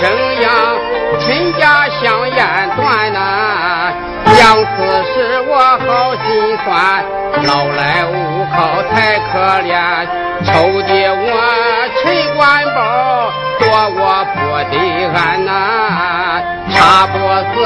生养，亲家香烟断呐。娘此时我好心酸，老来无靠太可怜。愁的我陈官宝，躲我不得安呐。茶不思，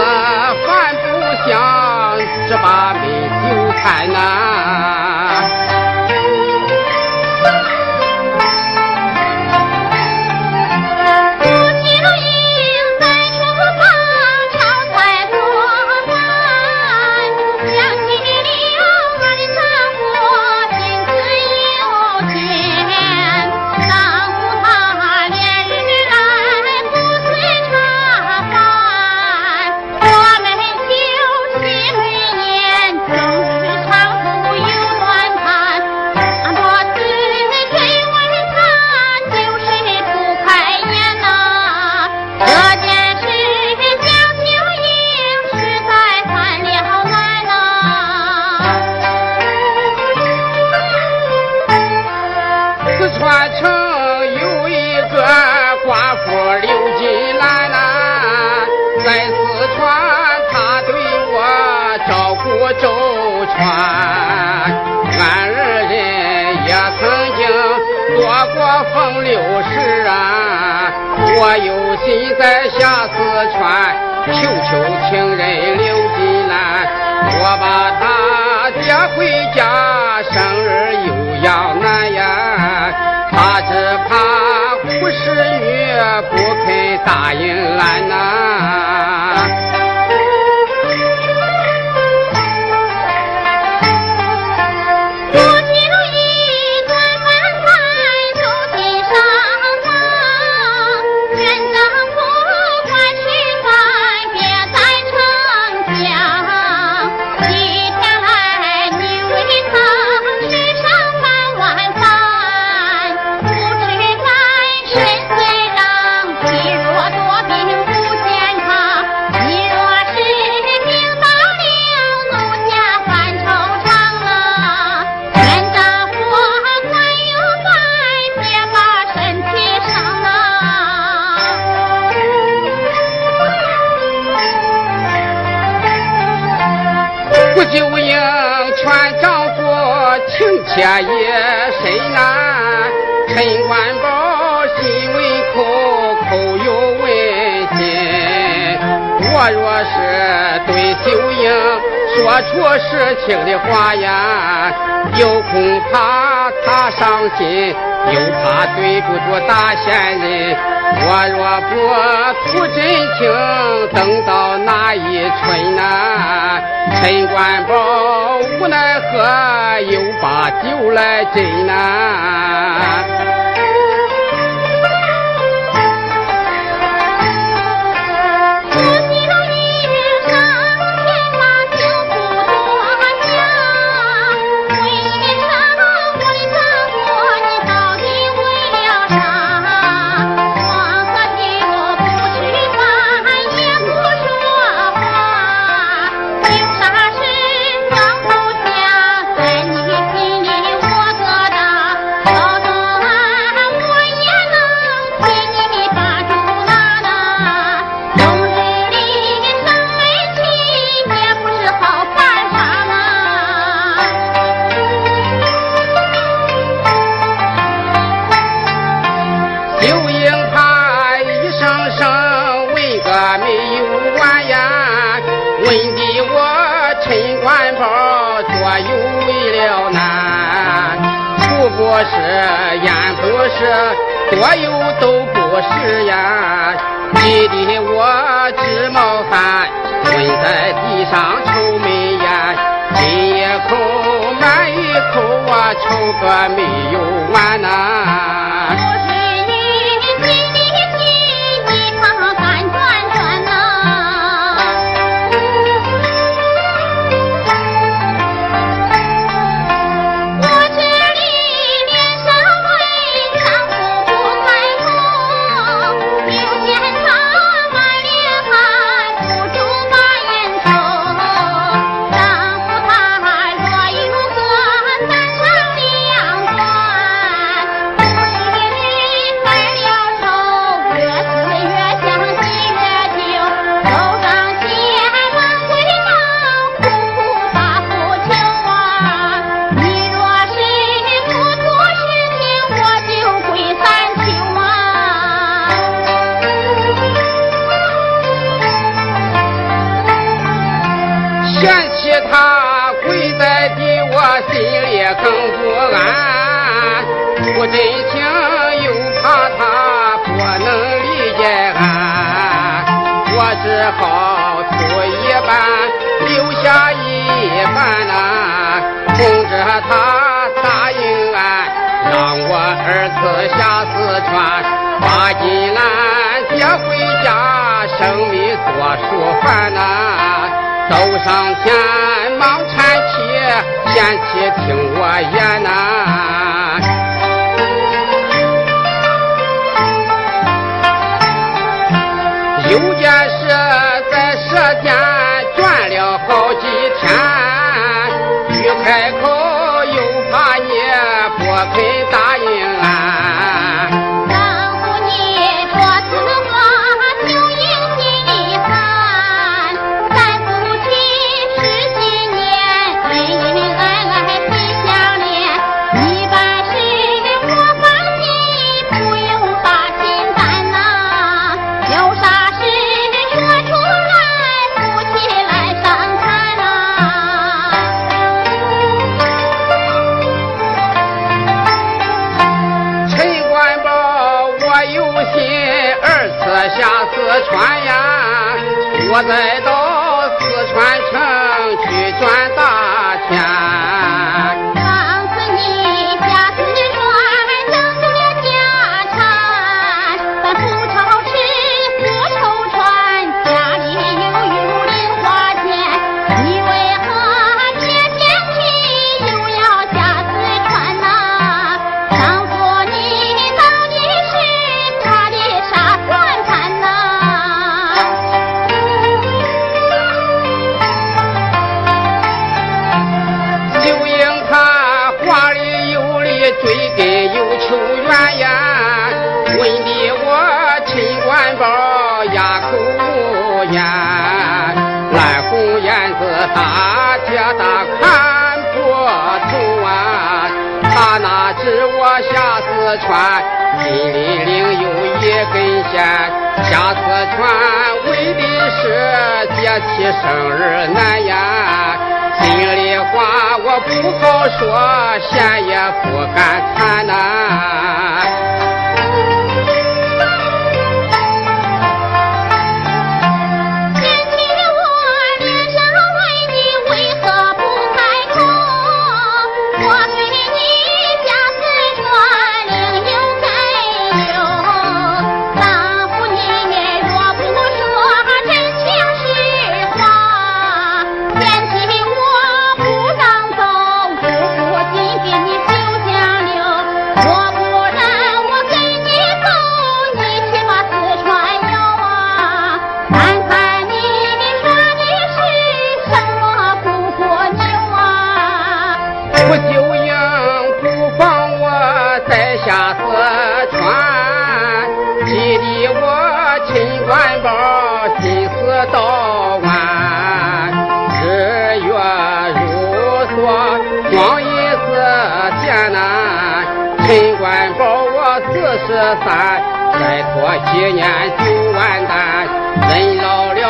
天也深呐，陈官宝心为口，口有问心。我若是对秀英说出实情的话呀，又恐怕他伤心，又怕对不住大仙人。我若不吐真情，等到那一春呐，陈官宝无奈何，又把酒来斟呐。不是烟不是，多有都不是呀！气的我直冒汗，蹲在地上抽闷烟，今一口满一口我，抽个没有完呐。他答应俺让我儿子下四川把金兰接回家生米做熟饭呐走上前忙搀起贤妻听我言呐。四川你里另有一根线下四川为的是解题生日难呀。心里话我不好说线也不敢谈呐。难，陈官保我四十三，再拖几年就完蛋。人老了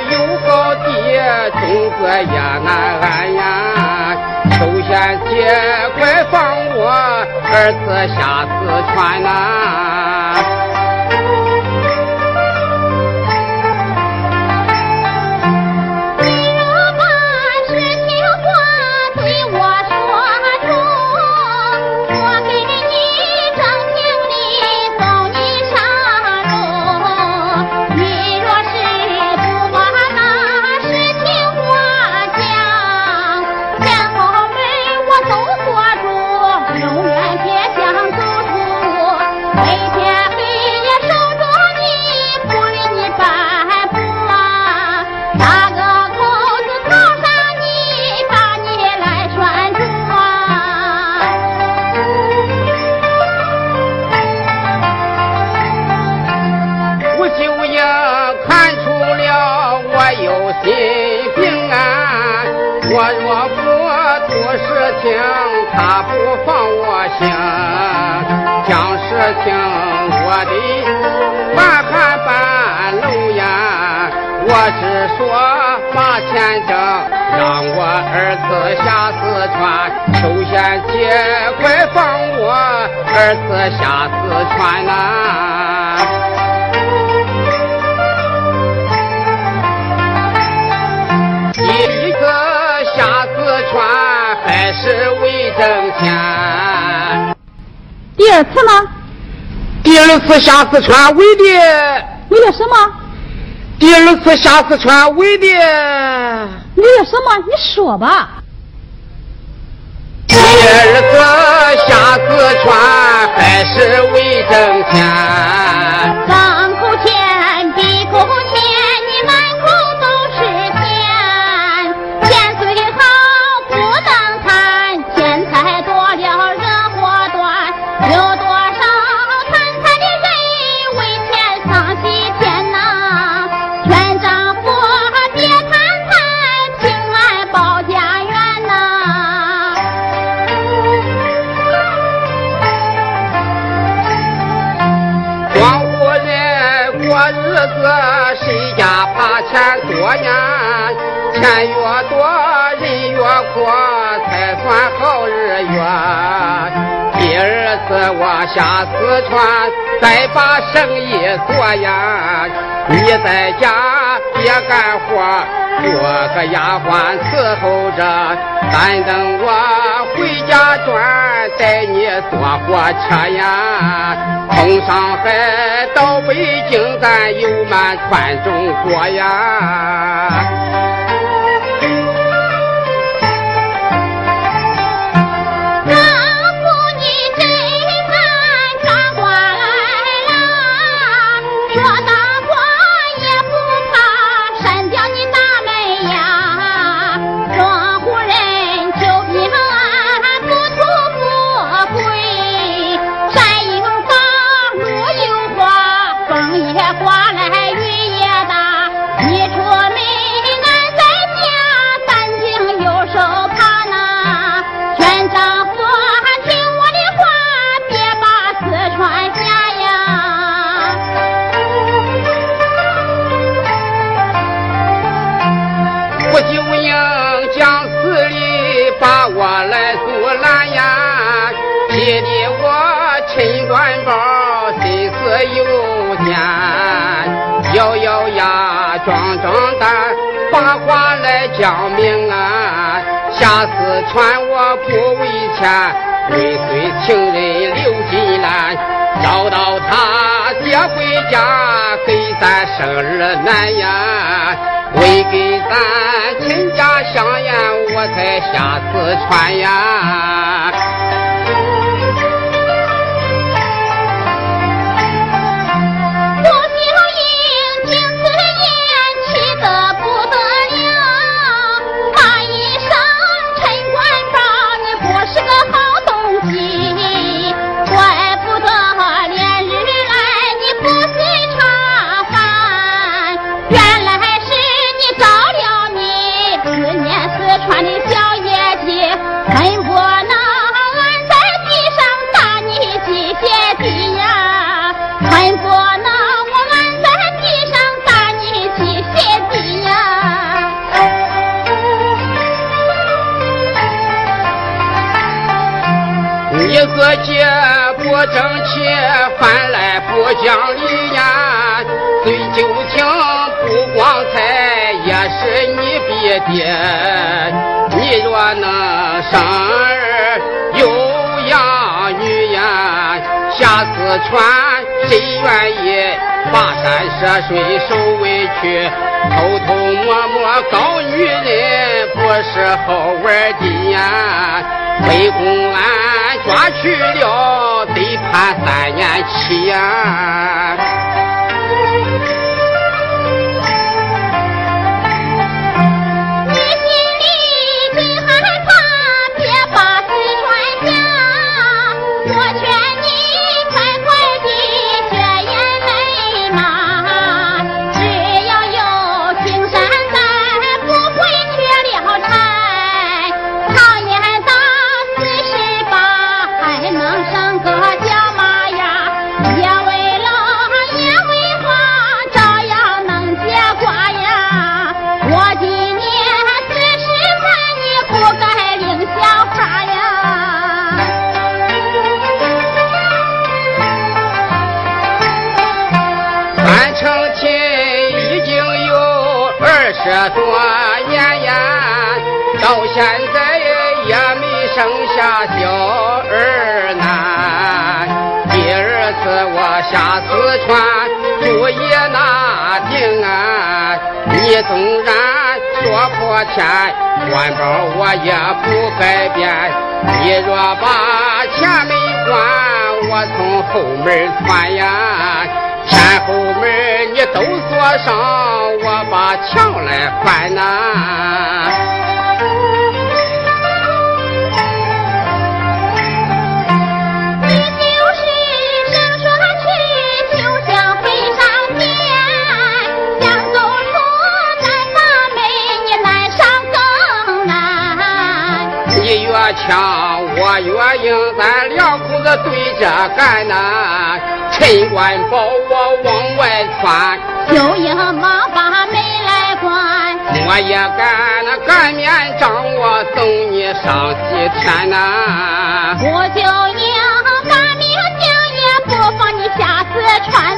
有好爹，种子也难安呀。首先爹快放我儿子下四川呐。Hey. 让我儿子下四川。求贤姐，快放我儿子下四川呐！第一个下四川还是为挣钱。第二次呢？第二次下四川为的为了什么？第二次下四川为的为了什么？你说吧。你儿子下四川还是为挣钱。钱越多人越阔，才算好日月。第二次我下四川，再把生意做呀。你在家别干活，做个丫鬟伺候着，但等我回家转，带你坐火车呀。从上海到北京，咱游满全中国呀。有间，咬咬牙，壮壮胆，把话来讲明啊。下四川我不为钱，为随情人刘金兰，找到他接回家，给咱生日难呀。为给咱亲家香烟，我才下四川呀。跋山涉水受委屈？偷偷摸摸搞女人不是好玩的呀！被公安抓去了，得判三年期呀！小儿难。第二次我下四川，注意那定啊，你纵然说破天，官包我也不改变。你若把前门关，我从后门窜呀。前后门你都锁上，我把墙来翻呐。咱两口子对着干呐。陈官保我往外窜，就应忙把门来关。我也干那擀面杖，我送你上西天呐。我就应把命将，也不放你下四川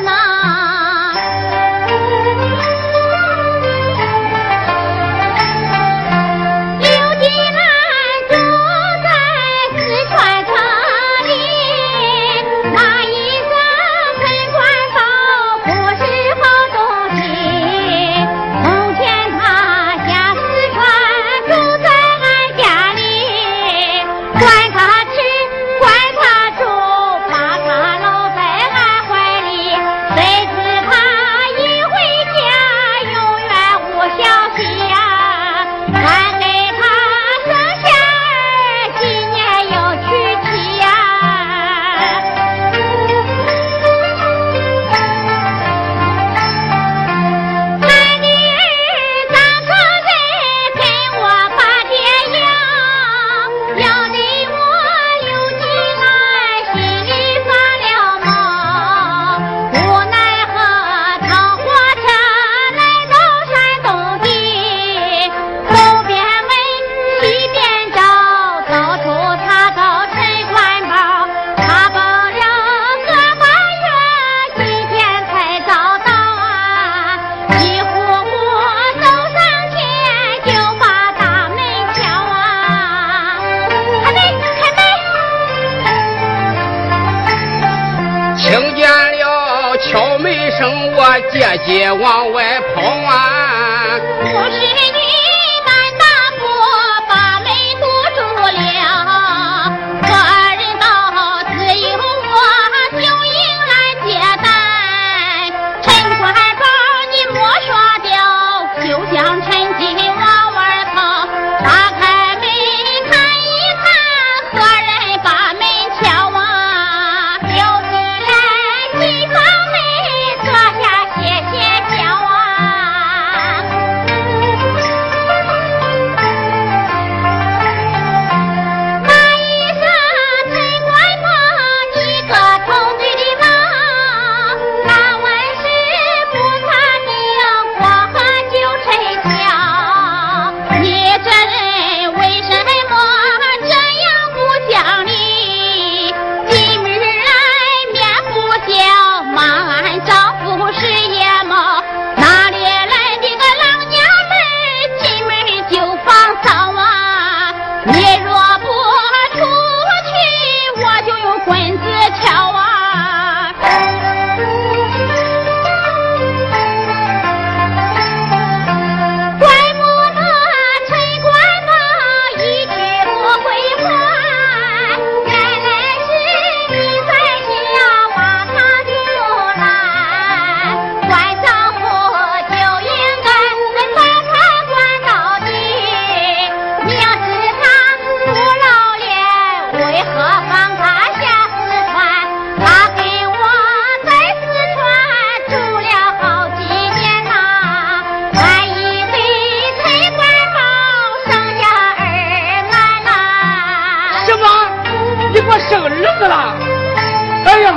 我生儿子了。哎呀。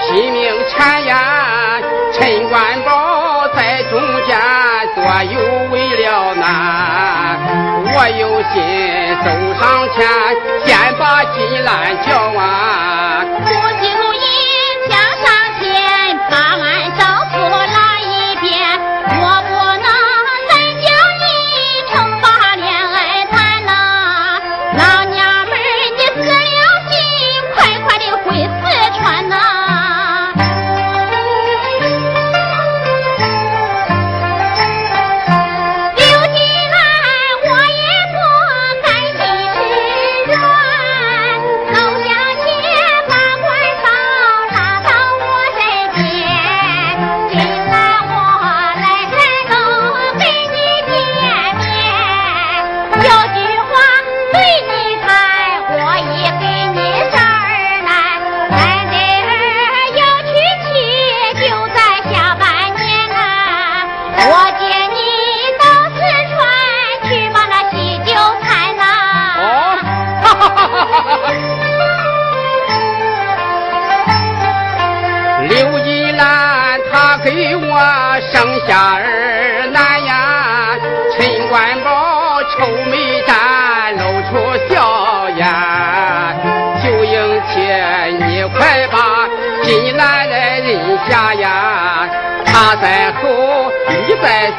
拼命缠呀，陈官保在中间左右为了难，我有心走上前，先把金兰交完。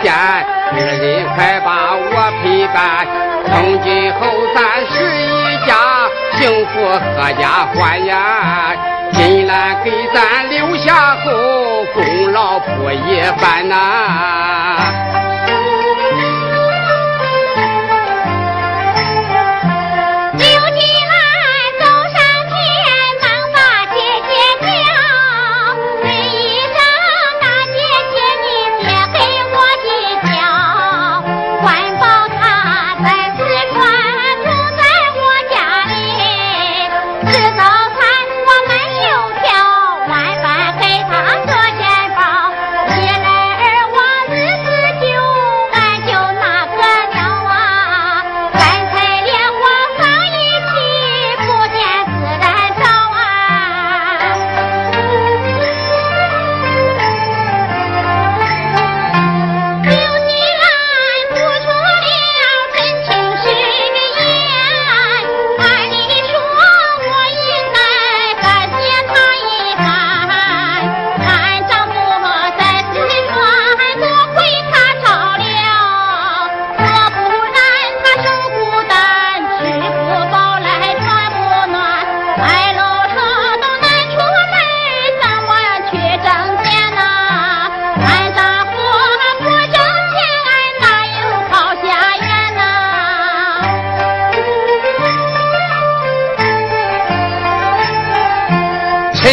你在前，二人快把我陪伴。从今后咱是一家，幸福阖家欢呀。金兰给咱留下后，功劳不一般呐。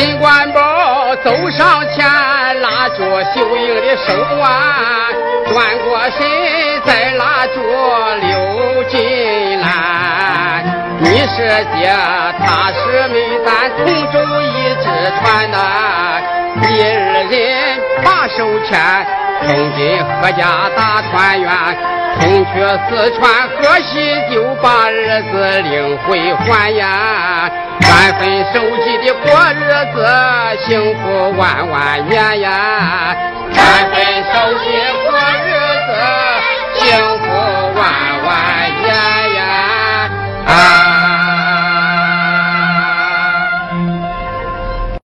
金冠宝走上前，拉着秀英的手啊，转过身再拉住刘金兰。你是爹，他是妹，咱同舟一只船呐。你二人把手牵，从今合家大团圆同去四川河西就把儿子领回还呀安分守己的过日子幸福万万年呀。安分守己过日子幸福万万年呀。啊。